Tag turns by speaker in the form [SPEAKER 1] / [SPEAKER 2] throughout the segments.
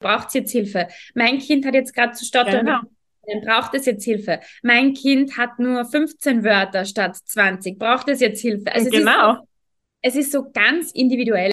[SPEAKER 1] braucht es jetzt Hilfe. Mein Kind hat jetzt gerade zu stottern. Genau. Dann braucht es jetzt Hilfe. Mein Kind hat nur 15 Wörter statt 20. Braucht es jetzt Hilfe?
[SPEAKER 2] Also genau.
[SPEAKER 1] Es ist, es ist so ganz individuell.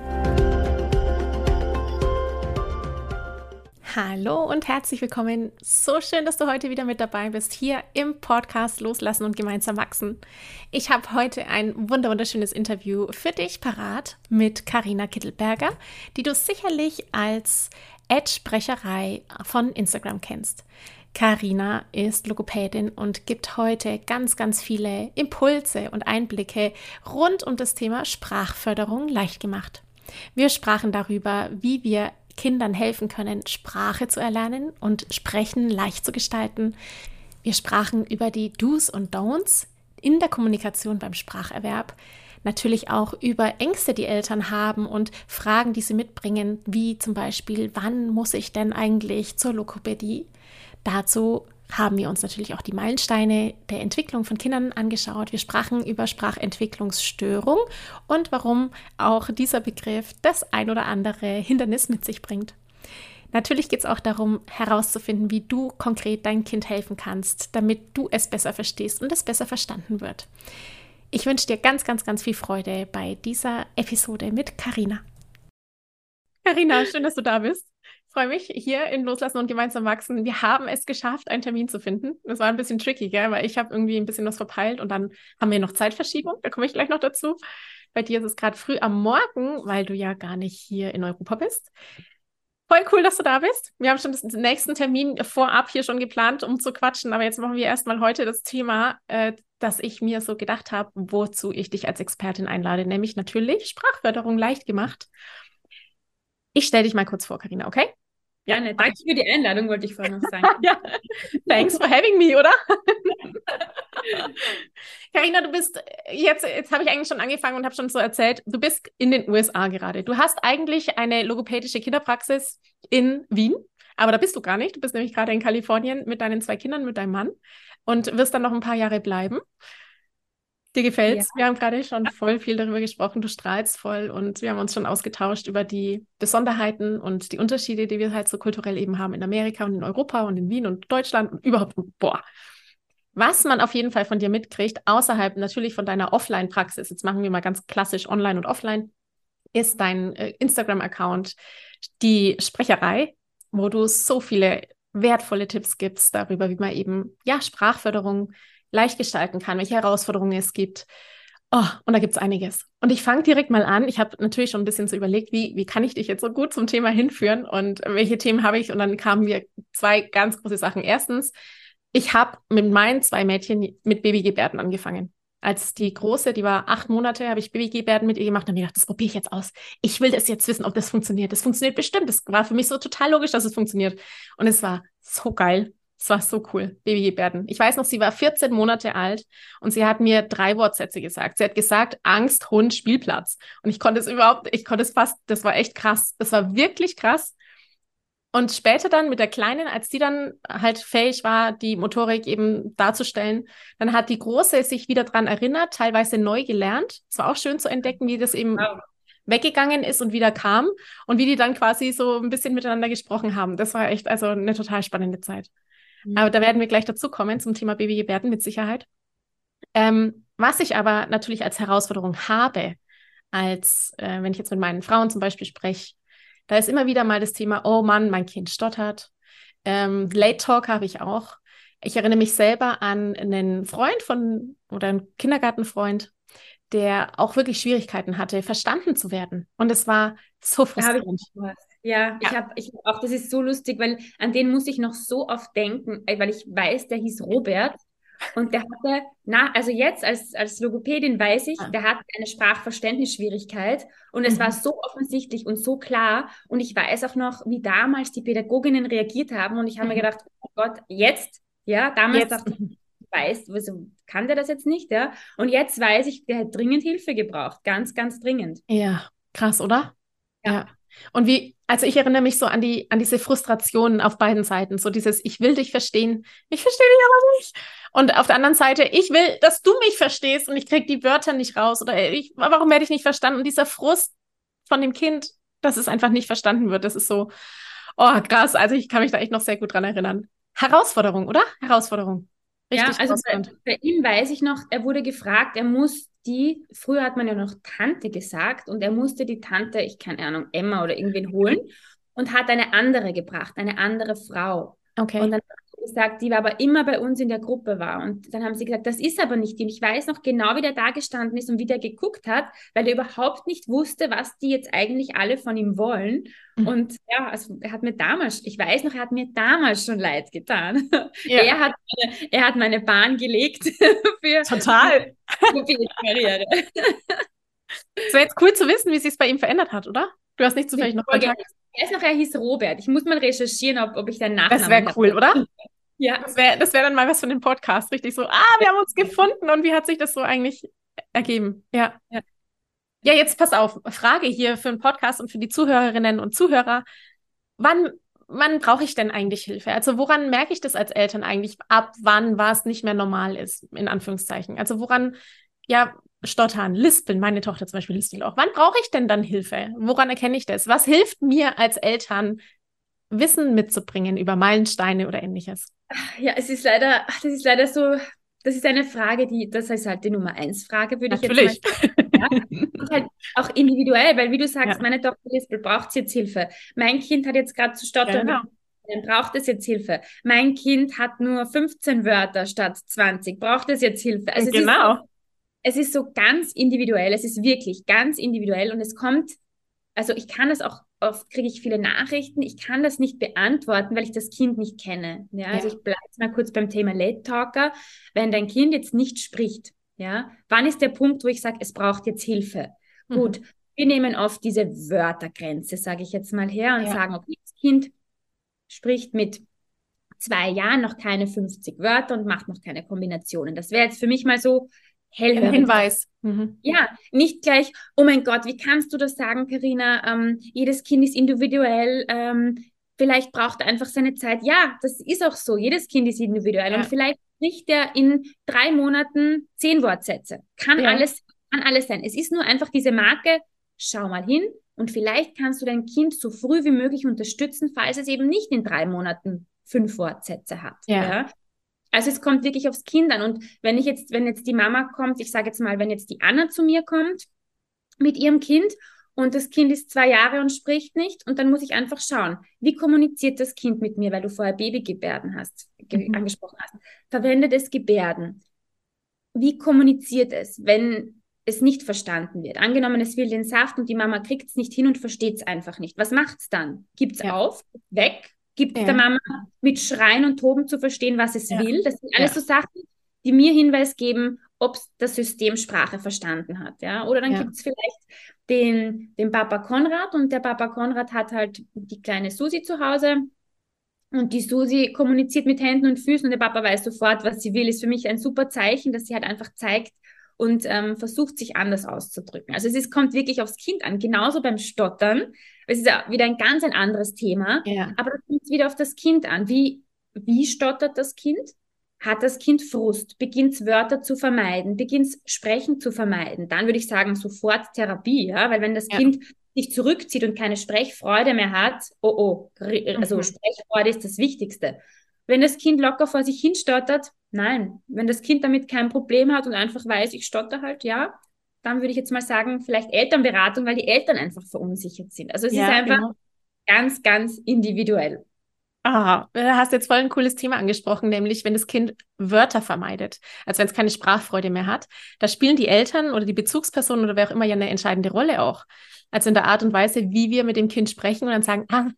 [SPEAKER 3] Hallo und herzlich willkommen. So schön, dass du heute wieder mit dabei bist, hier im Podcast Loslassen und gemeinsam wachsen. Ich habe heute ein wunderschönes Interview für dich parat mit Karina Kittelberger, die du sicherlich als Ad-Sprecherei von Instagram kennst. Karina ist Logopädin und gibt heute ganz, ganz viele Impulse und Einblicke rund um das Thema Sprachförderung leicht gemacht. Wir sprachen darüber, wie wir Kindern helfen können, Sprache zu erlernen und Sprechen leicht zu gestalten. Wir sprachen über die Do's und Don'ts in der Kommunikation beim Spracherwerb, natürlich auch über Ängste, die Eltern haben und Fragen, die sie mitbringen, wie zum Beispiel, wann muss ich denn eigentlich zur Lokopädie? Dazu haben wir uns natürlich auch die Meilensteine der Entwicklung von Kindern angeschaut. Wir sprachen über Sprachentwicklungsstörung und warum auch dieser Begriff das ein oder andere Hindernis mit sich bringt. Natürlich geht es auch darum, herauszufinden, wie du konkret dein Kind helfen kannst, damit du es besser verstehst und es besser verstanden wird. Ich wünsche dir ganz, ganz, ganz viel Freude bei dieser Episode mit Karina. Karina, schön, dass du da bist freue mich hier in Loslassen und gemeinsam wachsen. Wir haben es geschafft, einen Termin zu finden. Das war ein bisschen tricky, gell? weil ich habe irgendwie ein bisschen was verpeilt und dann haben wir noch Zeitverschiebung. Da komme ich gleich noch dazu. Bei dir ist es gerade früh am Morgen, weil du ja gar nicht hier in Europa bist. Voll cool, dass du da bist. Wir haben schon den nächsten Termin vorab hier schon geplant, um zu quatschen. Aber jetzt machen wir erstmal heute das Thema, äh, das ich mir so gedacht habe, wozu ich dich als Expertin einlade, nämlich natürlich Sprachförderung leicht gemacht. Ich stelle dich mal kurz vor, Karina, okay?
[SPEAKER 1] Ja, ne, danke für die Einladung, wollte ich vorhin noch sagen.
[SPEAKER 3] ja. Thanks for having me, oder? Karina, du bist jetzt, jetzt habe ich eigentlich schon angefangen und habe schon so erzählt, du bist in den USA gerade. Du hast eigentlich eine logopädische Kinderpraxis in Wien, aber da bist du gar nicht. Du bist nämlich gerade in Kalifornien mit deinen zwei Kindern, mit deinem Mann und wirst dann noch ein paar Jahre bleiben. Dir gefällt's? Ja. Wir haben gerade schon voll viel darüber gesprochen. Du strahlst voll und wir haben uns schon ausgetauscht über die Besonderheiten und die Unterschiede, die wir halt so kulturell eben haben in Amerika und in Europa und in Wien und Deutschland und überhaupt. Boah. Was man auf jeden Fall von dir mitkriegt, außerhalb natürlich von deiner Offline-Praxis, jetzt machen wir mal ganz klassisch online und offline, ist dein äh, Instagram-Account, die Sprecherei, wo du so viele wertvolle Tipps gibst darüber, wie man eben ja Sprachförderung leicht gestalten kann, welche Herausforderungen es gibt. Oh, und da gibt es einiges. Und ich fange direkt mal an. Ich habe natürlich schon ein bisschen so überlegt, wie, wie kann ich dich jetzt so gut zum Thema hinführen und welche Themen habe ich? Und dann kamen mir zwei ganz große Sachen. Erstens, ich habe mit meinen zwei Mädchen mit Babygebärden angefangen. Als die große, die war acht Monate, habe ich Babygebärden mit ihr gemacht und mir gedacht, das probiere ich jetzt aus. Ich will das jetzt wissen, ob das funktioniert. Das funktioniert bestimmt. Das war für mich so total logisch, dass es funktioniert. Und es war so geil. Es war so cool, Babygebärden. Ich weiß noch, sie war 14 Monate alt und sie hat mir drei Wortsätze gesagt. Sie hat gesagt, Angst, Hund, Spielplatz. Und ich konnte es überhaupt, ich konnte es fast, das war echt krass. Das war wirklich krass. Und später dann mit der Kleinen, als die dann halt fähig war, die Motorik eben darzustellen, dann hat die Große sich wieder dran erinnert, teilweise neu gelernt. Es war auch schön zu entdecken, wie das eben wow. weggegangen ist und wieder kam und wie die dann quasi so ein bisschen miteinander gesprochen haben. Das war echt also eine total spannende Zeit. Aber da werden wir gleich dazu kommen zum Thema Babygebärden mit Sicherheit. Ähm, was ich aber natürlich als Herausforderung habe, als äh, wenn ich jetzt mit meinen Frauen zum Beispiel spreche, da ist immer wieder mal das Thema, oh Mann, mein Kind stottert. Ähm, Late Talk habe ich auch. Ich erinnere mich selber an einen Freund von oder einen Kindergartenfreund, der auch wirklich Schwierigkeiten hatte, verstanden zu werden. Und es war so frustrierend.
[SPEAKER 1] Ja, ja, ich habe ich hab auch, das ist so lustig, weil an den muss ich noch so oft denken, weil ich weiß, der hieß Robert und der hatte, na, also jetzt als, als Logopädin weiß ich, der hat eine Sprachverständnisschwierigkeit und es mhm. war so offensichtlich und so klar. Und ich weiß auch noch, wie damals die Pädagoginnen reagiert haben. Und ich habe mhm. mir gedacht, oh Gott, jetzt, ja, damals jetzt. dachte ich, weiß, also kann der das jetzt nicht, ja? Und jetzt weiß ich, der hat dringend Hilfe gebraucht. Ganz, ganz dringend.
[SPEAKER 3] Ja, krass, oder? ja. ja. Und wie, also ich erinnere mich so an die, an diese Frustrationen auf beiden Seiten. So dieses, ich will dich verstehen, ich verstehe dich aber nicht. Und auf der anderen Seite, ich will, dass du mich verstehst und ich kriege die Wörter nicht raus oder ich, warum werde ich nicht verstanden? Und dieser Frust von dem Kind, dass es einfach nicht verstanden wird, das ist so, oh krass. Also ich kann mich da echt noch sehr gut dran erinnern. Herausforderung, oder? Herausforderung.
[SPEAKER 1] Richtig ja, also bei, bei, ihm weiß ich noch, er wurde gefragt, er muss die, früher hat man ja noch Tante gesagt und er musste die Tante, ich keine Ahnung, Emma oder irgendwen holen und hat eine andere gebracht, eine andere Frau. Okay. Und dann gesagt, die war aber immer bei uns in der Gruppe war. Und dann haben sie gesagt, das ist aber nicht die. Und ich weiß noch genau, wie der da gestanden ist und wie der geguckt hat, weil er überhaupt nicht wusste, was die jetzt eigentlich alle von ihm wollen. Mhm. Und ja, also er hat mir damals, ich weiß noch, er hat mir damals schon leid getan. Ja. Er, hat meine, er hat meine Bahn gelegt für
[SPEAKER 3] Total. die Karriere. Es wäre jetzt cool zu wissen, wie sich es bei ihm verändert hat, oder? Du hast nicht zufällig noch Kontakt.
[SPEAKER 1] Ich weiß noch, er hieß Robert. Ich muss mal recherchieren, ob, ob ich deinen Nachnamen
[SPEAKER 3] Das wäre cool, oder? Ja. Das wäre das wär dann mal was von dem Podcast. Richtig so, ah, wir haben uns gefunden und wie hat sich das so eigentlich ergeben? Ja. ja. Ja, jetzt pass auf. Frage hier für einen Podcast und für die Zuhörerinnen und Zuhörer. Wann, wann brauche ich denn eigentlich Hilfe? Also woran merke ich das als Eltern eigentlich, ab wann was nicht mehr normal ist, in Anführungszeichen? Also woran, ja, stottern, lispeln, meine Tochter zum Beispiel lispelt auch. Wann brauche ich denn dann Hilfe? Woran erkenne ich das? Was hilft mir als Eltern, Wissen mitzubringen über Meilensteine oder ähnliches?
[SPEAKER 1] Ja, es ist leider, das ist leider so, das ist eine Frage, die, das ist halt die Nummer eins Frage, würde
[SPEAKER 3] Natürlich.
[SPEAKER 1] ich jetzt mal sagen. Ja? halt auch individuell, weil wie du sagst, ja. meine Tochter lispelt, braucht jetzt Hilfe. Mein Kind hat jetzt gerade zu stottern. Genau. Braucht es jetzt Hilfe? Mein Kind hat nur 15 Wörter statt 20. Braucht es jetzt Hilfe?
[SPEAKER 3] Also genau.
[SPEAKER 1] Es ist, so ganz individuell, es ist wirklich ganz individuell und es kommt, also ich kann das auch, oft kriege ich viele Nachrichten, ich kann das nicht beantworten, weil ich das Kind nicht kenne. Ja, also ich bleibe mal kurz beim Thema Late Talker. Wenn dein Kind jetzt nicht spricht, ja, wann ist der Punkt, wo ich sage, es braucht jetzt Hilfe? Mhm. Gut, wir nehmen oft diese Wörtergrenze, sage ich jetzt mal her, und ja. sagen, okay, das Kind spricht mit zwei Jahren noch keine 50 Wörter und macht noch keine Kombinationen. Das wäre jetzt für mich mal so hellhörig.
[SPEAKER 3] Hinweis.
[SPEAKER 1] Mhm. Ja, nicht gleich, oh mein Gott, wie kannst du das sagen, Karina? Ähm, jedes Kind ist individuell. Ähm, vielleicht braucht er einfach seine Zeit. Ja, das ist auch so. Jedes Kind ist individuell. Ja. Und vielleicht spricht er in drei Monaten zehn Wortsätze. Kann ja. alles, kann alles sein. Es ist nur einfach diese Marke, schau mal hin und vielleicht kannst du dein Kind so früh wie möglich unterstützen, falls es eben nicht in drei Monaten fünf Wortsätze hat. Ja. ja? Also es kommt wirklich aufs Kind an. Und wenn ich jetzt, wenn jetzt die Mama kommt, ich sage jetzt mal, wenn jetzt die Anna zu mir kommt mit ihrem Kind und das Kind ist zwei Jahre und spricht nicht, und dann muss ich einfach schauen, wie kommuniziert das Kind mit mir, weil du vorher Babygebärden hast, mhm. angesprochen hast. Verwendet es Gebärden. Wie kommuniziert es, wenn es nicht verstanden wird? Angenommen, es will den Saft und die Mama kriegt es nicht hin und versteht es einfach nicht. Was macht's dann? Gibt's ja. auf, weg, gibt ja. der Mama mit Schreien und Toben zu verstehen, was es ja. will. Das sind alles ja. so Sachen, die mir Hinweis geben, ob das System Sprache verstanden hat. Ja? Oder dann gibt es vielleicht den, den Papa Konrad und der Papa Konrad hat halt die kleine Susi zu Hause. Und die Susi kommuniziert mit Händen und Füßen und der Papa weiß sofort, was sie will. Ist für mich ein super Zeichen, dass sie halt einfach zeigt und ähm, versucht, sich anders auszudrücken. Also es ist, kommt wirklich aufs Kind an. Genauso beim Stottern es ist ja wieder ein ganz ein anderes Thema. Ja. Aber das kommt wieder auf das Kind an. Wie, wie stottert das Kind? Hat das Kind Frust? Beginnt Wörter zu vermeiden? Beginnt Sprechen zu vermeiden? Dann würde ich sagen, sofort Therapie, ja, weil wenn das ja. Kind sich zurückzieht und keine Sprechfreude mehr hat, oh oh, also mhm. Sprechfreude ist das Wichtigste. Wenn das Kind locker vor sich hin stottert, nein. Wenn das Kind damit kein Problem hat und einfach weiß, ich stotter halt, ja, dann würde ich jetzt mal sagen, vielleicht Elternberatung, weil die Eltern einfach verunsichert sind. Also es ja, ist einfach genau. ganz, ganz individuell.
[SPEAKER 3] Ah, du hast jetzt voll ein cooles Thema angesprochen, nämlich wenn das Kind Wörter vermeidet, also wenn es keine Sprachfreude mehr hat, da spielen die Eltern oder die Bezugspersonen oder wer auch immer ja eine entscheidende Rolle auch. Also in der Art und Weise, wie wir mit dem Kind sprechen und dann sagen, ah,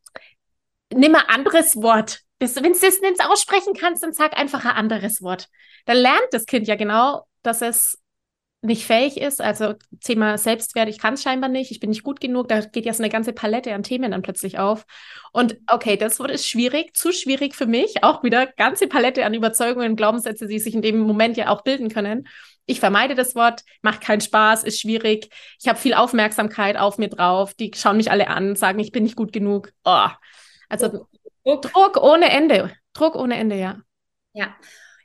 [SPEAKER 3] nimm ein anderes Wort. Wenn du das nicht aussprechen kannst, dann sag einfach ein anderes Wort. Dann lernt das Kind ja genau, dass es nicht fähig ist, also Thema Selbstwert, ich kann es scheinbar nicht, ich bin nicht gut genug, da geht ja so eine ganze Palette an Themen dann plötzlich auf. Und okay, das Wort ist schwierig, zu schwierig für mich, auch wieder ganze Palette an Überzeugungen, Glaubenssätze, die sich in dem Moment ja auch bilden können. Ich vermeide das Wort, macht keinen Spaß, ist schwierig. Ich habe viel Aufmerksamkeit auf mir drauf, die schauen mich alle an, sagen, ich bin nicht gut genug. Oh. Also Druck. Druck ohne Ende. Druck ohne Ende, ja.
[SPEAKER 1] Ja.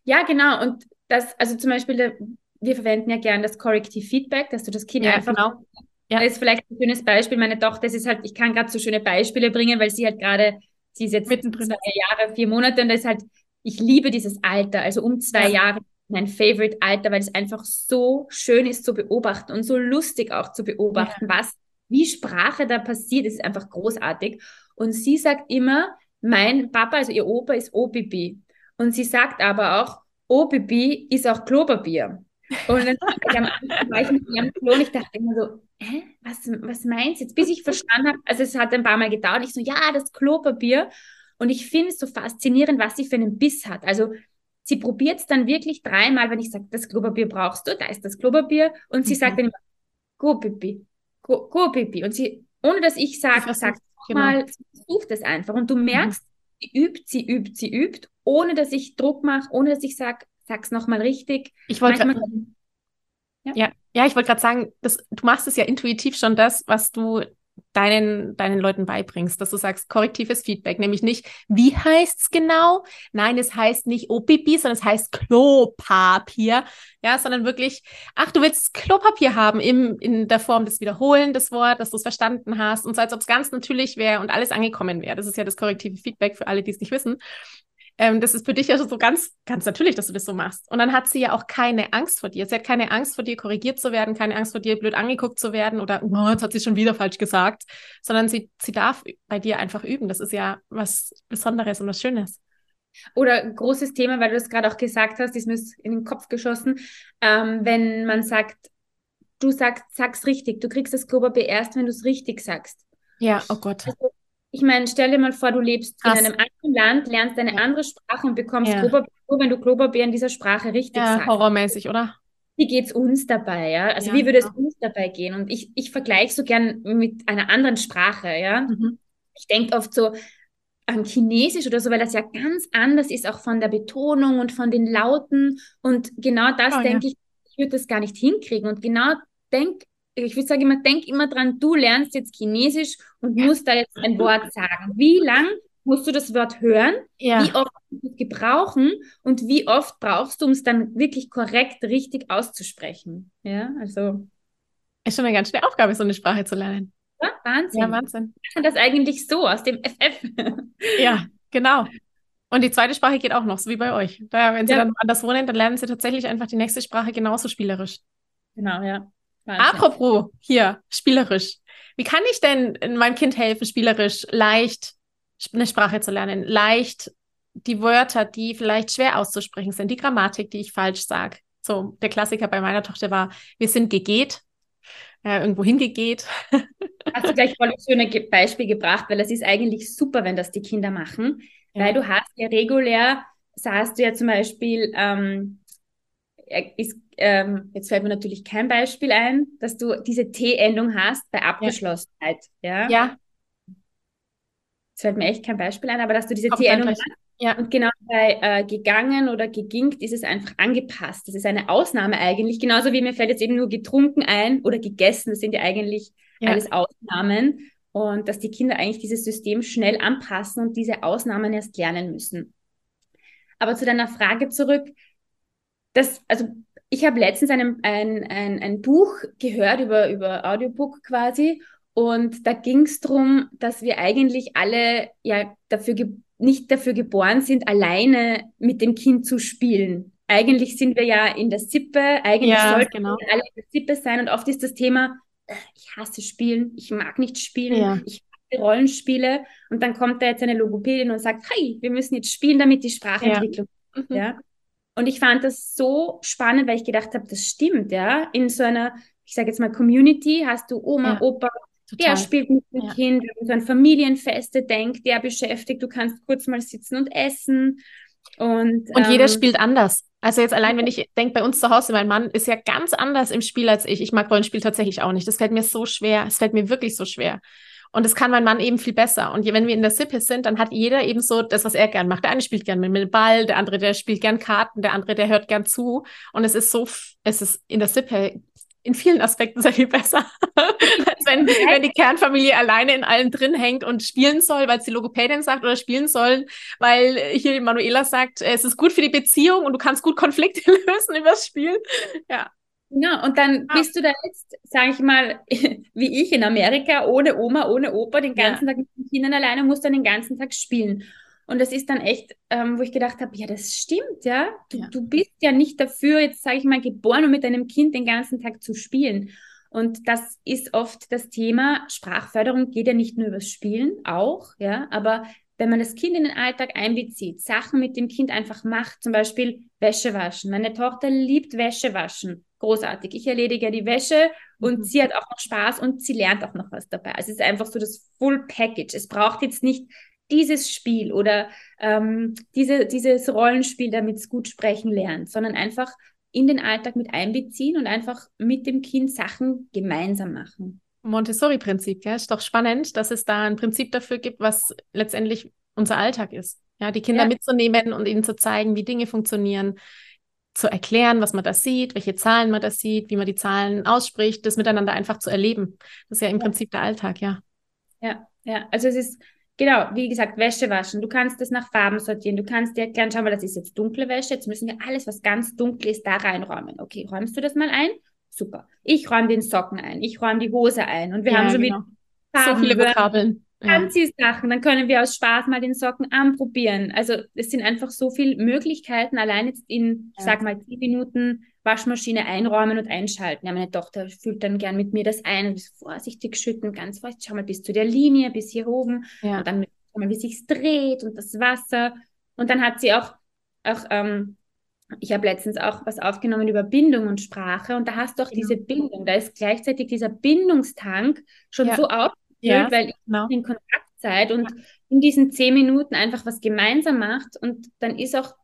[SPEAKER 1] Ja, genau. Und das, also zum Beispiel, wir verwenden ja gerne das Corrective Feedback, dass du das Kind ja, einfach. Genau. Ja. Das ist vielleicht ein schönes Beispiel. Meine Tochter, das ist halt, ich kann gerade so schöne Beispiele bringen, weil sie halt gerade, sie ist jetzt Mittendrin. zwei Jahre, vier Monate und das ist halt, ich liebe dieses Alter, also um zwei ja. Jahre mein Favorite Alter, weil es einfach so schön ist zu beobachten und so lustig auch zu beobachten, ja. was, wie Sprache da passiert, ist einfach großartig. Und sie sagt immer, mein Papa, also ihr Opa ist OBB. Und sie sagt aber auch, OBB ist auch Klopapier. Und dann am Anfang war ich mit ihrem Klo und ich dachte immer so, hä, was, was meinst du jetzt? Bis ich verstanden habe, also es hat ein paar Mal gedauert, ich so, ja, das Klopapier. Und ich finde es so faszinierend, was sie für einen Biss hat. Also sie probiert es dann wirklich dreimal, wenn ich sage, das Klopapier brauchst du, da ist das Klopapier. Und sie mhm. sagt dann immer, Go-Pipi, Go-Pipi. Und sie, ohne dass ich sage, sagt genau. mal, sie sucht es einfach. Und du mhm. merkst, mhm. sie übt, sie übt, sie übt, ohne dass ich Druck mache, ohne dass ich sage, sag's nochmal richtig.
[SPEAKER 3] Ich wollte ja. ja. ja, ich wollte gerade sagen, das, du machst es ja intuitiv schon das, was du deinen, deinen Leuten beibringst, dass du sagst, korrektives Feedback, nämlich nicht, wie heißt es genau? Nein, es heißt nicht OPP, sondern es heißt Klopapier, ja, sondern wirklich, ach, du willst Klopapier haben im, in der Form des Wiederholen des Wort, dass du es verstanden hast und so, als ob es ganz natürlich wäre und alles angekommen wäre. Das ist ja das korrektive Feedback für alle, die es nicht wissen. Ähm, das ist für dich ja so ganz, ganz natürlich, dass du das so machst. Und dann hat sie ja auch keine Angst vor dir. Sie hat keine Angst vor dir, korrigiert zu werden, keine Angst vor dir, blöd angeguckt zu werden oder, oh, jetzt hat sie schon wieder falsch gesagt, sondern sie, sie darf bei dir einfach üben. Das ist ja was Besonderes und was Schönes.
[SPEAKER 1] Oder großes Thema, weil du es gerade auch gesagt hast, ist mir in den Kopf geschossen, ähm, wenn man sagt, du sagst, sag's richtig, du kriegst das Klopapier erst, wenn du es richtig sagst.
[SPEAKER 3] Ja, oh Gott. Also,
[SPEAKER 1] ich meine, stell dir mal vor, du lebst Krass. in einem anderen Land, lernst eine andere Sprache und bekommst ja. Klopapier, wenn du Klopapier in dieser Sprache richtig ja, sagst.
[SPEAKER 3] horrormäßig, oder?
[SPEAKER 1] Wie geht's uns dabei, ja? Also ja, wie würde es uns dabei gehen? Und ich, ich vergleiche so gern mit einer anderen Sprache, ja? Mhm. Ich denke oft so an Chinesisch oder so, weil das ja ganz anders ist, auch von der Betonung und von den Lauten. Und genau das oh, denke ich, ich würde das gar nicht hinkriegen. Und genau denk, ich würde sagen immer, denk immer dran, du lernst jetzt Chinesisch und musst da jetzt ein Wort sagen. Wie lang musst du das Wort hören? Ja. Wie oft musst du es gebrauchen? Und wie oft brauchst du, um es dann wirklich korrekt, richtig auszusprechen? Ja, also.
[SPEAKER 3] Ist schon eine ganz schöne Aufgabe, so eine Sprache zu lernen.
[SPEAKER 1] Ja, Wahnsinn.
[SPEAKER 3] Ja, Wahnsinn.
[SPEAKER 1] Kann das eigentlich so aus dem FF.
[SPEAKER 3] ja, genau. Und die zweite Sprache geht auch noch, so wie bei euch. Da, wenn sie ja. dann anders wohnen, dann lernen sie tatsächlich einfach die nächste Sprache genauso spielerisch.
[SPEAKER 1] Genau, ja.
[SPEAKER 3] Wahnsinn. Apropos hier, spielerisch. Wie kann ich denn meinem Kind helfen, spielerisch leicht eine Sprache zu lernen? Leicht die Wörter, die vielleicht schwer auszusprechen sind, die Grammatik, die ich falsch sage. So, der Klassiker bei meiner Tochter war, wir sind gegeht, äh, irgendwo hingegeht.
[SPEAKER 1] Hast du gleich voll ein schönes Beispiel gebracht, weil es ist eigentlich super, wenn das die Kinder machen, ja. weil du hast ja regulär, sagst du ja zum Beispiel, ähm, ist ähm, jetzt fällt mir natürlich kein Beispiel ein, dass du diese T-Endung hast bei Abgeschlossenheit. Ja. ja. Jetzt fällt mir echt kein Beispiel ein, aber dass du diese T-Endung hast. Ja. Und genau bei äh, gegangen oder geginkt ist es einfach angepasst. Das ist eine Ausnahme eigentlich. Genauso wie mir fällt jetzt eben nur getrunken ein oder gegessen. Das sind ja eigentlich ja. alles Ausnahmen. Und dass die Kinder eigentlich dieses System schnell anpassen und diese Ausnahmen erst lernen müssen. Aber zu deiner Frage zurück, das, also ich habe letztens ein, ein, ein, ein Buch gehört über, über Audiobook quasi und da ging es darum, dass wir eigentlich alle ja dafür nicht dafür geboren sind, alleine mit dem Kind zu spielen. Eigentlich sind wir ja in der Sippe, eigentlich ja, sollten genau. wir alle in der Sippe sein und oft ist das Thema, äh, ich hasse Spielen, ich mag nicht spielen, ja. ich Rollenspiele und dann kommt da jetzt eine Logopädin und sagt, hey, wir müssen jetzt spielen, damit die Sprachentwicklung. Ja. Mhm. ja. Und ich fand das so spannend, weil ich gedacht habe, das stimmt, ja. In so einer, ich sage jetzt mal, Community hast du Oma, ja. Opa, Total. der spielt mit dem ja. Kind, wenn so an Familienfeste denkt, der beschäftigt, du kannst kurz mal sitzen und essen. Und,
[SPEAKER 3] und jeder ähm, spielt anders. Also jetzt allein, wenn ich denke, bei uns zu Hause, mein Mann ist ja ganz anders im Spiel als ich. Ich mag Rollenspiel tatsächlich auch nicht. Das fällt mir so schwer. Es fällt mir wirklich so schwer. Und das kann mein Mann eben viel besser. Und wenn wir in der Sippe sind, dann hat jeder eben so das, was er gern macht. Der eine spielt gern mit dem Ball, der andere, der spielt gern Karten, der andere, der hört gern zu. Und es ist so, es ist in der Sippe in vielen Aspekten sehr viel besser, als wenn, wenn die Kernfamilie alleine in allem drin hängt und spielen soll, weil es die Logopädin sagt oder spielen sollen, weil hier Manuela sagt, es ist gut für die Beziehung und du kannst gut Konflikte lösen übers Spielen. Ja.
[SPEAKER 1] Ja, und dann ah. bist du da jetzt, sage ich mal, wie ich in Amerika, ohne Oma, ohne Opa, den ganzen ja. Tag mit den Kindern alleine, musst dann den ganzen Tag spielen. Und das ist dann echt, ähm, wo ich gedacht habe, ja, das stimmt, ja. Du, ja. du bist ja nicht dafür, jetzt sage ich mal, geboren, um mit deinem Kind den ganzen Tag zu spielen. Und das ist oft das Thema. Sprachförderung geht ja nicht nur übers Spielen, auch, ja, aber wenn man das Kind in den Alltag einbezieht, Sachen mit dem Kind einfach macht, zum Beispiel Wäsche waschen. Meine Tochter liebt Wäsche waschen. Großartig. Ich erledige ja die Wäsche und mhm. sie hat auch noch Spaß und sie lernt auch noch was dabei. Also es ist einfach so das Full Package. Es braucht jetzt nicht dieses Spiel oder ähm, diese, dieses Rollenspiel, damit es gut sprechen lernt, sondern einfach in den Alltag mit einbeziehen und einfach mit dem Kind Sachen gemeinsam machen.
[SPEAKER 3] Montessori-Prinzip, ja, ist doch spannend, dass es da ein Prinzip dafür gibt, was letztendlich unser Alltag ist. Ja, die Kinder ja. mitzunehmen und ihnen zu zeigen, wie Dinge funktionieren, zu erklären, was man da sieht, welche Zahlen man da sieht, wie man die Zahlen ausspricht, das miteinander einfach zu erleben. Das ist ja im ja. Prinzip der Alltag, ja.
[SPEAKER 1] Ja, ja, also es ist Genau, wie gesagt, Wäsche waschen. Du kannst das nach Farben sortieren. Du kannst dir erklären, schau mal, das ist jetzt dunkle Wäsche. Jetzt müssen wir alles, was ganz dunkel ist, da reinräumen. Okay, räumst du das mal ein? Super. Ich räume den Socken ein. Ich räume die Hose ein. Und wir ja, haben schon genau.
[SPEAKER 3] mit Farben, so viele Vokabeln.
[SPEAKER 1] Anziehsachen. Dann können wir aus Spaß mal den Socken anprobieren. Also es sind einfach so viele Möglichkeiten, allein jetzt in, ja. sag mal, zehn Minuten Waschmaschine einräumen und einschalten. Ja, meine Tochter füllt dann gern mit mir das ein und vorsichtig schütten, ganz vorsichtig, schau mal bis zu der Linie, bis hier oben. Ja. Und dann schau mal, wie sich's dreht und das Wasser. Und dann hat sie auch, auch ähm, ich habe letztens auch was aufgenommen über Bindung und Sprache und da hast du auch genau. diese Bindung. Da ist gleichzeitig dieser Bindungstank schon ja. so aufgefüllt, ja, weil ich genau. in Kontakt seid und in diesen zehn Minuten einfach was gemeinsam macht und dann ist auch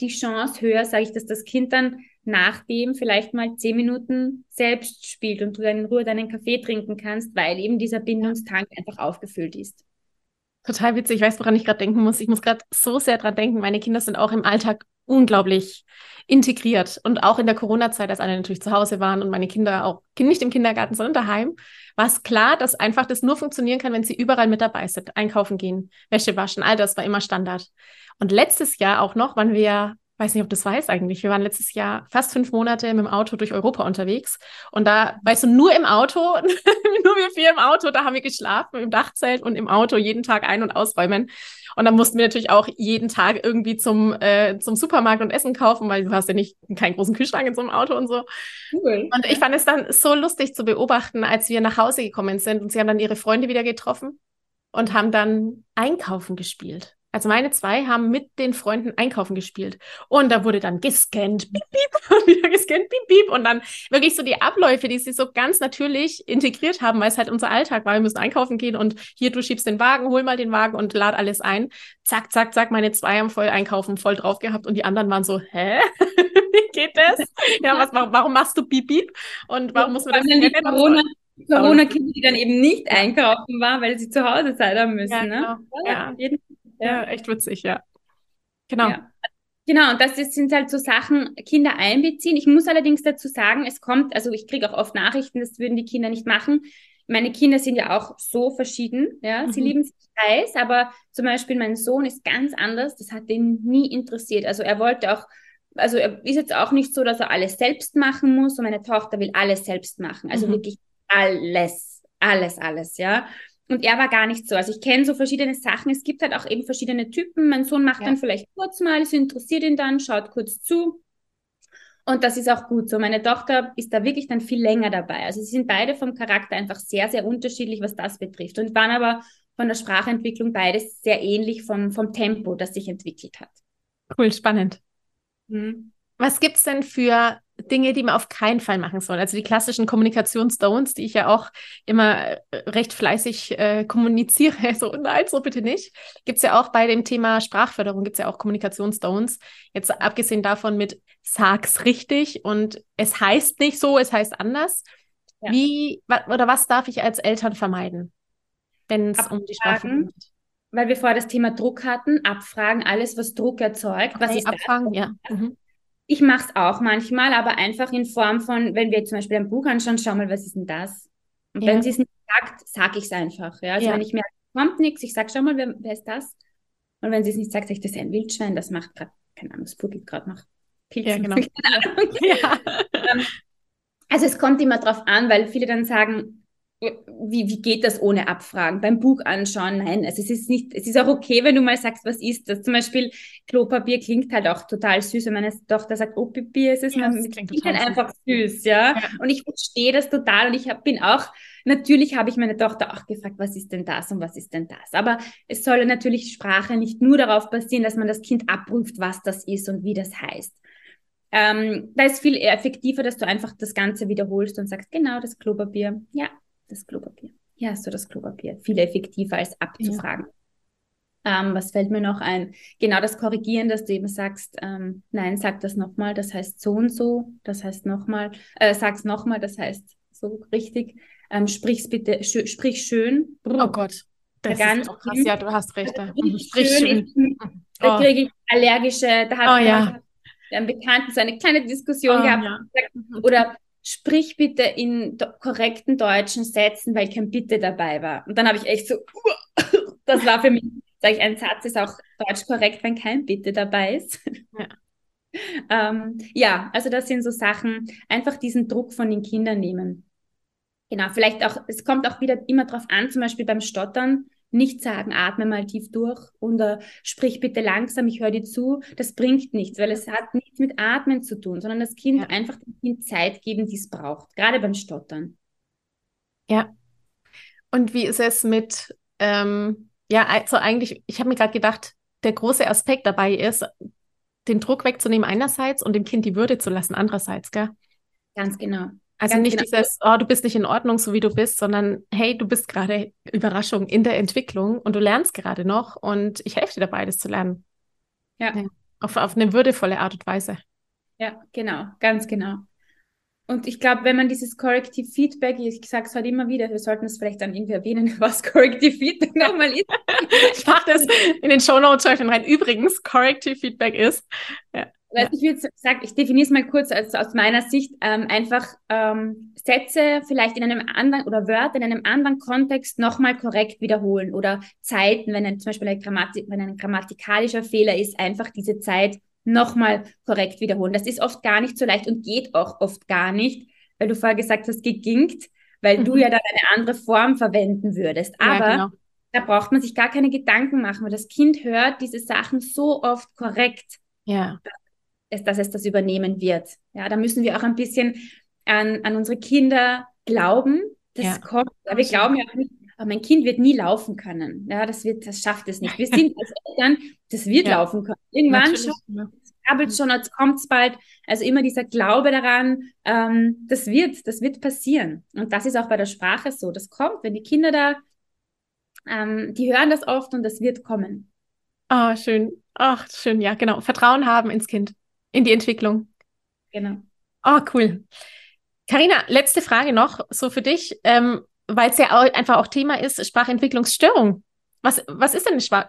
[SPEAKER 1] die Chance höher, sage ich, dass das Kind dann nachdem vielleicht mal zehn Minuten selbst spielt und du dann in Ruhe deinen Kaffee trinken kannst, weil eben dieser Bindungstank einfach aufgefüllt ist.
[SPEAKER 3] Total witzig. Ich weiß, woran ich gerade denken muss. Ich muss gerade so sehr dran denken. Meine Kinder sind auch im Alltag unglaublich integriert. Und auch in der Corona-Zeit, als alle natürlich zu Hause waren und meine Kinder auch nicht im Kindergarten, sondern daheim, war es klar, dass einfach das nur funktionieren kann, wenn sie überall mit dabei sind. Einkaufen gehen, Wäsche waschen, all das war immer Standard. Und letztes Jahr auch noch waren wir weiß nicht, ob das weißt eigentlich. Wir waren letztes Jahr fast fünf Monate mit dem Auto durch Europa unterwegs. Und da, weißt du, nur im Auto, nur wir vier im Auto, da haben wir geschlafen, im Dachzelt und im Auto jeden Tag ein- und ausräumen. Und dann mussten wir natürlich auch jeden Tag irgendwie zum, äh, zum Supermarkt und Essen kaufen, weil du hast ja nicht keinen großen Kühlschrank in so einem Auto und so. Cool. Und ich fand es dann so lustig zu beobachten, als wir nach Hause gekommen sind und sie haben dann ihre Freunde wieder getroffen und haben dann Einkaufen gespielt. Also meine zwei haben mit den Freunden einkaufen gespielt. Und da wurde dann gescannt, piep, piep, und wieder gescannt, piep, piep. Und dann wirklich so die Abläufe, die sie so ganz natürlich integriert haben, weil es halt unser Alltag war. Wir müssen einkaufen gehen und hier, du schiebst den Wagen, hol mal den Wagen und lad alles ein. Zack, zack, zack, meine zwei haben voll einkaufen, voll drauf gehabt. Und die anderen waren so, hä? Wie geht das? Ja, was, warum machst du piep, piep? Und warum muss man das
[SPEAKER 1] die Corona, Corona-Kinder, die dann eben nicht einkaufen waren, weil sie zu Hause Zeit haben müssen. Ja,
[SPEAKER 3] ne?
[SPEAKER 1] genau. Ja,
[SPEAKER 3] ja. Ja, echt witzig, ja. Genau. Ja.
[SPEAKER 1] Genau, und das sind halt so Sachen, Kinder einbeziehen. Ich muss allerdings dazu sagen, es kommt, also ich kriege auch oft Nachrichten, das würden die Kinder nicht machen. Meine Kinder sind ja auch so verschieden, ja. Mhm. Sie lieben sich heiß, aber zum Beispiel mein Sohn ist ganz anders. Das hat ihn nie interessiert. Also er wollte auch, also er ist jetzt auch nicht so, dass er alles selbst machen muss und meine Tochter will alles selbst machen. Also mhm. wirklich alles, alles, alles, ja. Und er war gar nicht so. Also ich kenne so verschiedene Sachen. Es gibt halt auch eben verschiedene Typen. Mein Sohn macht ja. dann vielleicht kurz mal, es interessiert ihn dann, schaut kurz zu. Und das ist auch gut so. Meine Tochter ist da wirklich dann viel länger dabei. Also sie sind beide vom Charakter einfach sehr, sehr unterschiedlich, was das betrifft. Und waren aber von der Sprachentwicklung beides sehr ähnlich vom, vom Tempo, das sich entwickelt hat.
[SPEAKER 3] Cool, spannend. Mhm. Was gibt es denn für Dinge, die man auf keinen Fall machen soll? Also die klassischen Kommunikationsstones, die ich ja auch immer äh, recht fleißig äh, kommuniziere. So, nein, so bitte nicht. Gibt es ja auch bei dem Thema Sprachförderung, gibt es ja auch Kommunikationsstones. Jetzt abgesehen davon mit sag's richtig und es heißt nicht so, es heißt anders. Ja. Wie oder was darf ich als Eltern vermeiden, wenn es um die Sprache geht?
[SPEAKER 1] Weil wir vorher das Thema Druck hatten, abfragen, alles, was Druck erzeugt. Okay, was ist
[SPEAKER 3] abfragen, das? ja. Mhm.
[SPEAKER 1] Ich mache es auch manchmal, aber einfach in Form von, wenn wir zum Beispiel ein Buch anschauen, schau mal, was ist denn das? Und ja. wenn sie es nicht sagt, sage ich es einfach. Ja? Also ja. wenn ich merke, kommt nichts, ich sage, schau mal, wer, wer ist das? Und wenn sie es nicht sagt, sage ich, das ist ein Wildschwein, das macht gerade, keine Ahnung, es buckelt gerade noch
[SPEAKER 3] Pilzen. Ja, genau.
[SPEAKER 1] Ähm, also es kommt immer drauf an, weil viele dann sagen, wie, wie geht das ohne Abfragen? Beim Buch anschauen? Nein, also es ist nicht, es ist auch okay, wenn du mal sagst, was ist das? Zum Beispiel Klopapier klingt halt auch total süß, wenn meine Tochter sagt, oh Pipi, es ist ja, man, klingt, halt einfach süß, ja? ja? Und ich verstehe das total und ich hab, bin auch, natürlich habe ich meine Tochter auch gefragt, was ist denn das und was ist denn das? Aber es soll natürlich Sprache nicht nur darauf basieren, dass man das Kind abprüft, was das ist und wie das heißt. Ähm, da ist viel effektiver, dass du einfach das Ganze wiederholst und sagst, genau, das Klopapier, ja, das Klopapier. Hier hast du das Klopapier. Viel effektiver als abzufragen. Ja. Ähm, was fällt mir noch ein? Genau das Korrigieren, dass du eben sagst, ähm, nein, sag das nochmal, das heißt so und so, das heißt nochmal, äh, sag's nochmal, das heißt so richtig. Ähm, sprich's bitte, sch sprich schön.
[SPEAKER 3] Oh Gott. Das ganz ist krass. Ja, du hast recht.
[SPEAKER 1] Also sprich schön. schön. Ist, da oh. kriege ich allergische, da hat oh, ja. ein Bekannten so eine kleine Diskussion oh, gehabt. Ja. Oder sprich bitte in korrekten deutschen Sätzen, weil kein Bitte dabei war. Und dann habe ich echt so, das war für mich, sage ich, ein Satz ist auch deutsch korrekt, wenn kein Bitte dabei ist. Ja. ähm, ja, also das sind so Sachen, einfach diesen Druck von den Kindern nehmen. Genau, vielleicht auch, es kommt auch wieder immer drauf an, zum Beispiel beim Stottern, nicht sagen, atme mal tief durch oder sprich bitte langsam, ich höre dir zu. Das bringt nichts, weil es hat nichts mit Atmen zu tun, sondern das Kind ja. einfach dem Kind Zeit geben, die es braucht, gerade beim Stottern.
[SPEAKER 3] Ja. Und wie ist es mit, ähm, ja, also eigentlich, ich habe mir gerade gedacht, der große Aspekt dabei ist, den Druck wegzunehmen einerseits und dem Kind die Würde zu lassen andererseits, gell?
[SPEAKER 1] Ganz genau.
[SPEAKER 3] Also Ganz nicht genau. dieses, oh, du bist nicht in Ordnung, so wie du bist, sondern hey, du bist gerade Überraschung in der Entwicklung und du lernst gerade noch und ich helfe dir dabei, das zu lernen. Ja. ja. Auf, auf eine würdevolle Art und Weise.
[SPEAKER 1] Ja, genau, ganz genau. Und ich glaube, wenn man dieses Corrective Feedback, ich sage es heute immer wieder, wir sollten es vielleicht dann irgendwie erwähnen, was Corrective Feedback nochmal ist.
[SPEAKER 3] ich mache das in den Show Notes rein. Übrigens, Corrective Feedback ist,
[SPEAKER 1] ja. Also ich würde sagen, ich definiere es mal kurz als, aus meiner Sicht, ähm, einfach ähm, Sätze vielleicht in einem anderen oder Wörter in einem anderen Kontext nochmal korrekt wiederholen oder Zeiten, wenn ein, zum Beispiel eine Grammatik, wenn ein grammatikalischer Fehler ist, einfach diese Zeit nochmal korrekt wiederholen. Das ist oft gar nicht so leicht und geht auch oft gar nicht, weil du vorher gesagt hast, gegingt, weil mhm. du ja dann eine andere Form verwenden würdest. Aber ja, genau. da braucht man sich gar keine Gedanken machen, weil das Kind hört diese Sachen so oft korrekt.
[SPEAKER 3] Ja
[SPEAKER 1] es, dass es das übernehmen wird. Ja, da müssen wir auch ein bisschen an, an unsere Kinder glauben. Das ja. kommt. Ja, wir glauben ja nicht, aber mein Kind wird nie laufen können. Ja, das wird, das schafft es nicht. Wir sind als Eltern, das wird ja. laufen können. Irgendwann es krabbelt schon, jetzt kommt es bald. Also immer dieser Glaube daran, ähm, das wird, das wird passieren. Und das ist auch bei der Sprache so. Das kommt, wenn die Kinder da, ähm, die hören das oft und das wird kommen.
[SPEAKER 3] Ah, oh, schön. Ach, schön, ja, genau. Vertrauen haben ins Kind in die Entwicklung.
[SPEAKER 1] Genau.
[SPEAKER 3] Oh, cool. Karina, letzte Frage noch so für dich, ähm, weil es ja auch einfach auch Thema ist, Sprachentwicklungsstörung. Was, was ist denn eine, Schwa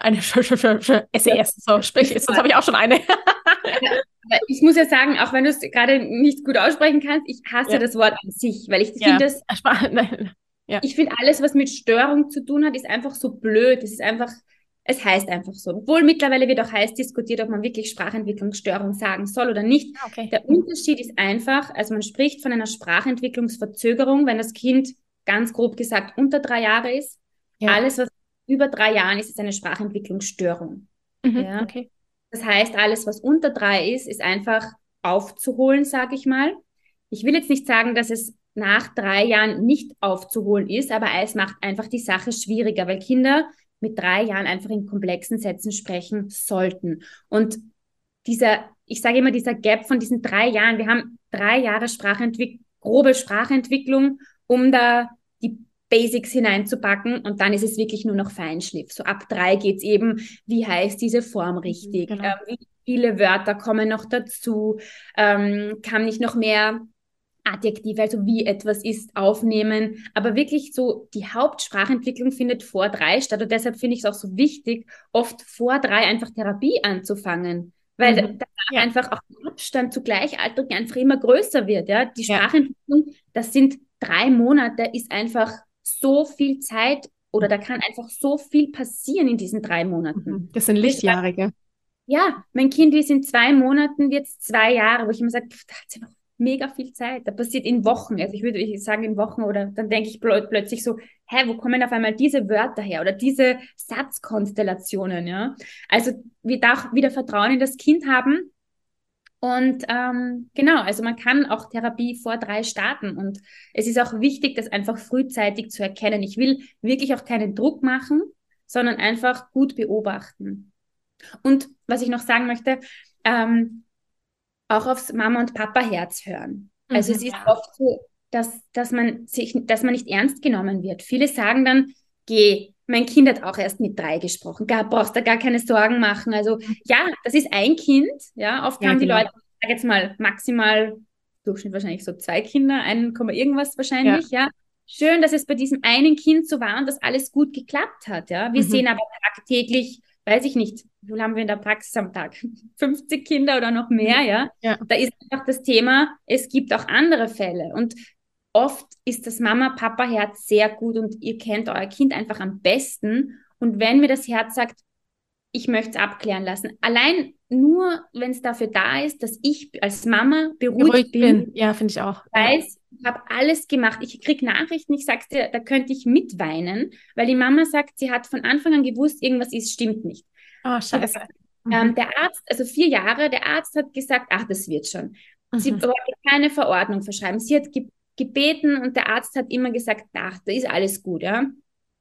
[SPEAKER 3] eine SES? So, sprich, sonst habe ich auch schon eine.
[SPEAKER 1] ich muss ja sagen, auch wenn du es gerade nicht gut aussprechen kannst, ich hasse ja. das Wort an sich, weil ich ja. finde das. Ja. Ich finde alles, was mit Störung zu tun hat, ist einfach so blöd. Es ist einfach, es heißt einfach so. Obwohl mittlerweile wird auch heiß diskutiert, ob man wirklich Sprachentwicklungsstörung sagen soll oder nicht. Ah, okay. Der Unterschied ist einfach, also man spricht von einer Sprachentwicklungsverzögerung, wenn das Kind ganz grob gesagt unter drei Jahre ist. Ja. Alles, was über drei Jahren ist, ist eine Sprachentwicklungsstörung. Mhm, ja? okay. Das heißt, alles, was unter drei ist, ist einfach aufzuholen, sage ich mal. Ich will jetzt nicht sagen, dass es nach drei Jahren nicht aufzuholen ist, aber es macht einfach die Sache schwieriger, weil Kinder mit drei Jahren einfach in komplexen Sätzen sprechen sollten. Und dieser, ich sage immer, dieser Gap von diesen drei Jahren, wir haben drei Jahre Sprachentwicklung, grobe Sprachentwicklung, um da die Basics hineinzupacken und dann ist es wirklich nur noch Feinschliff. So ab drei geht es eben, wie heißt diese Form richtig, genau. ähm, wie viele Wörter kommen noch dazu, ähm, kann ich noch mehr Adjektive, also wie etwas ist, aufnehmen. Aber wirklich so, die Hauptsprachentwicklung findet vor drei statt. Und deshalb finde ich es auch so wichtig, oft vor drei einfach Therapie anzufangen. Weil mhm. da ja. einfach auch der Abstand zu Gleichaltrigen einfach immer größer wird. Ja? Die Sprachentwicklung, das sind drei Monate, ist einfach so viel Zeit oder da kann einfach so viel passieren in diesen drei Monaten. Mhm.
[SPEAKER 3] Das sind Lichtjahre,
[SPEAKER 1] Ja, mein Kind ist in zwei Monaten jetzt zwei Jahre, wo ich immer sage, da hat sie noch mega viel Zeit. Da passiert in Wochen. Also ich würde sagen in Wochen oder dann denke ich plö plötzlich so, hä, wo kommen auf einmal diese Wörter her oder diese Satzkonstellationen, ja? Also wir darf wieder Vertrauen in das Kind haben. Und ähm, genau, also man kann auch Therapie vor drei starten. Und es ist auch wichtig, das einfach frühzeitig zu erkennen. Ich will wirklich auch keinen Druck machen, sondern einfach gut beobachten. Und was ich noch sagen möchte, ähm, auch aufs Mama- und Papa-Herz hören. Also mhm, es ist oft so, dass, dass, man sich, dass man nicht ernst genommen wird. Viele sagen dann, geh, mein Kind hat auch erst mit drei gesprochen, gar, brauchst da gar keine Sorgen machen. Also mhm. ja, das ist ein Kind. Ja, oft ja, haben die genau. Leute, ich sage jetzt mal, maximal Durchschnitt wahrscheinlich so zwei Kinder, einen Komma irgendwas wahrscheinlich, ja. ja. Schön, dass es bei diesem einen Kind so war und dass alles gut geklappt hat. Ja, wir mhm. sehen aber tagtäglich weiß ich nicht, wie viel haben wir in der Praxis am Tag? 50 Kinder oder noch mehr, ja? ja? Da ist einfach das Thema, es gibt auch andere Fälle. Und oft ist das Mama-Papa-Herz sehr gut und ihr kennt euer Kind einfach am besten. Und wenn mir das Herz sagt, ich möchte es abklären lassen. Allein nur, wenn es dafür da ist, dass ich als Mama beruhigt, beruhigt bin, bin.
[SPEAKER 3] Ja, finde ich auch.
[SPEAKER 1] Weiß, ich habe alles gemacht. Ich kriege Nachrichten, ich sag's dir, da könnte ich mitweinen, weil die Mama sagt, sie hat von Anfang an gewusst, irgendwas ist, stimmt nicht.
[SPEAKER 3] Oh, scheiße.
[SPEAKER 1] Und, ähm, mhm. der Arzt, also vier Jahre, der Arzt hat gesagt, ach, das wird schon. Sie mhm. wollte keine Verordnung verschreiben. Sie hat ge gebeten und der Arzt hat immer gesagt, ach, da ist alles gut, ja.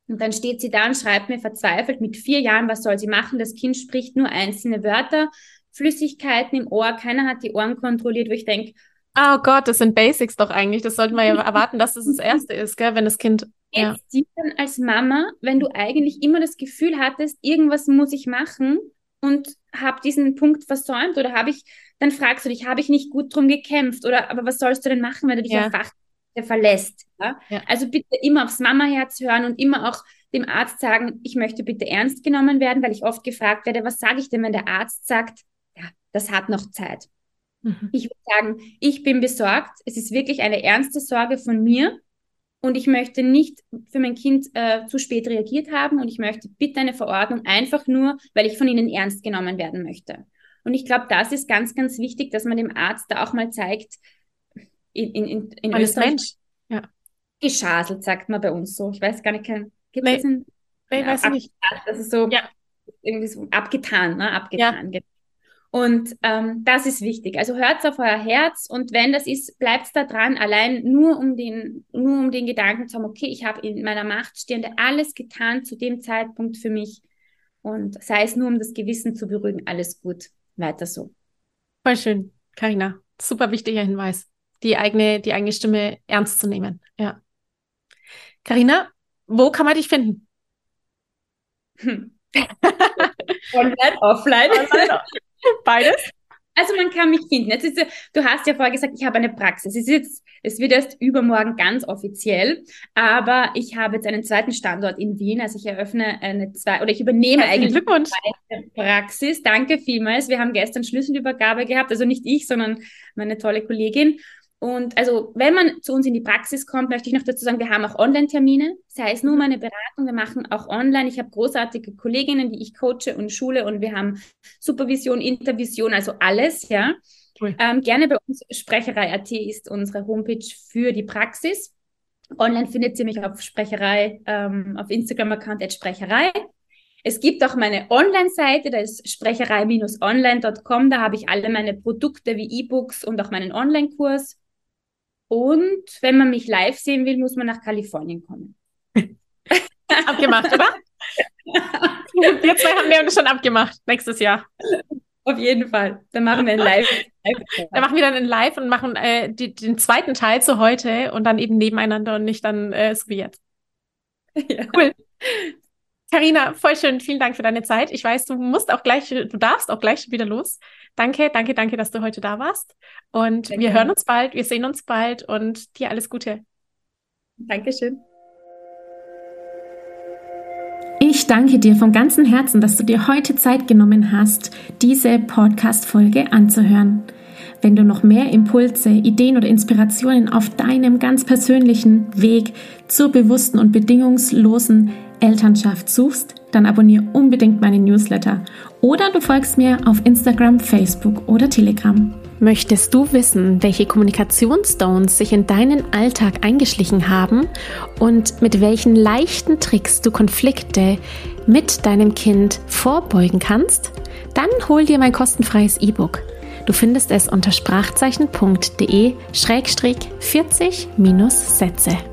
[SPEAKER 1] Und dann steht sie da und schreibt mir verzweifelt mit vier Jahren, was soll sie machen? Das Kind spricht nur einzelne Wörter, Flüssigkeiten im Ohr, keiner hat die Ohren kontrolliert, wo ich denke,
[SPEAKER 3] Oh Gott, das sind Basics doch eigentlich. Das sollten wir ja erwarten, dass das das Erste ist, gell? wenn das Kind.
[SPEAKER 1] Ja. Jetzt dann als Mama, wenn du eigentlich immer das Gefühl hattest, irgendwas muss ich machen und habe diesen Punkt versäumt oder habe ich, dann fragst du dich, habe ich nicht gut drum gekämpft oder aber was sollst du denn machen, wenn du dich ja. auf verlässt? Ja? ja? Also bitte immer aufs Mamaherz hören und immer auch dem Arzt sagen, ich möchte bitte ernst genommen werden, weil ich oft gefragt werde, was sage ich denn, wenn der Arzt sagt, ja, das hat noch Zeit. Mhm. Ich würde sagen, ich bin besorgt. Es ist wirklich eine ernste Sorge von mir. Und ich möchte nicht für mein Kind äh, zu spät reagiert haben. Und ich möchte bitte eine Verordnung einfach nur, weil ich von ihnen ernst genommen werden möchte. Und ich glaube, das ist ganz, ganz wichtig, dass man dem Arzt da auch mal zeigt, in, in, in, in
[SPEAKER 3] Österreich. Mensch.
[SPEAKER 1] Ja. Geschaselt, sagt man bei uns so. Ich weiß gar nicht, gibt es
[SPEAKER 3] nee, nee, ja, weiß nicht.
[SPEAKER 1] Das ist so, ja. irgendwie so abgetan, ne? Abgetan. Ja. Und ähm, das ist wichtig. Also hört auf euer Herz und wenn das ist, bleibt da dran, allein nur um den, nur um den Gedanken zu haben, okay, ich habe in meiner Macht stehende alles getan zu dem Zeitpunkt für mich. Und sei es nur, um das Gewissen zu beruhigen, alles gut. Weiter so.
[SPEAKER 3] Voll schön, Karina. Super wichtiger Hinweis, die eigene, die eigene Stimme ernst zu nehmen. Ja. Karina, wo kann man dich finden?
[SPEAKER 1] Hm. Online, offline. Online,
[SPEAKER 3] Beides?
[SPEAKER 1] Also man kann mich finden. Jetzt ist, du hast ja vorher gesagt, ich habe eine Praxis. Es, jetzt, es wird erst übermorgen ganz offiziell, aber ich habe jetzt einen zweiten Standort in Wien. Also ich eröffne eine zwei oder ich übernehme eigentlich
[SPEAKER 3] Glückwunsch.
[SPEAKER 1] eine Praxis. Danke vielmals. Wir haben gestern Schlüsselübergabe gehabt, also nicht ich, sondern meine tolle Kollegin. Und also, wenn man zu uns in die Praxis kommt, möchte ich noch dazu sagen, wir haben auch Online-Termine, sei es nur meine Beratung, wir machen auch online. Ich habe großartige Kolleginnen, die ich coache und schule und wir haben Supervision, Intervision, also alles, ja. Cool. Ähm, gerne bei uns Sprecherei.at ist unsere Homepage für die Praxis. Online findet ihr mich auf Sprecherei, ähm, auf Instagram-Account Sprecherei. Es gibt auch meine Online-Seite, da ist sprecherei-online.com. Da habe ich alle meine Produkte wie E-Books und auch meinen Online-Kurs. Und wenn man mich live sehen will, muss man nach Kalifornien kommen.
[SPEAKER 3] abgemacht, oder? wir zwei haben wir uns schon abgemacht nächstes Jahr.
[SPEAKER 1] Auf jeden Fall. Dann machen wir ein Live.
[SPEAKER 3] dann machen wir dann ein Live und machen äh, die, den zweiten Teil zu heute und dann eben nebeneinander und nicht dann äh, so wie jetzt. Ja. Cool. Carina, voll schön. Vielen Dank für deine Zeit. Ich weiß, du musst auch gleich, du darfst auch gleich wieder los. Danke, danke, danke, dass du heute da warst. Und Sehr wir hören uns bald, wir sehen uns bald und dir alles Gute.
[SPEAKER 1] Dankeschön.
[SPEAKER 3] Ich danke dir von ganzem Herzen, dass du dir heute Zeit genommen hast, diese Podcast-Folge anzuhören. Wenn du noch mehr Impulse, Ideen oder Inspirationen auf deinem ganz persönlichen Weg zur bewussten und bedingungslosen Elternschaft suchst, dann abonniere unbedingt meinen Newsletter oder du folgst mir auf Instagram, Facebook oder Telegram. Möchtest du wissen, welche Kommunikationsstones sich in deinen Alltag eingeschlichen haben und mit welchen leichten Tricks du Konflikte mit deinem Kind vorbeugen kannst? Dann hol dir mein kostenfreies E-Book. Du findest es unter sprachzeichen.de-40-Sätze.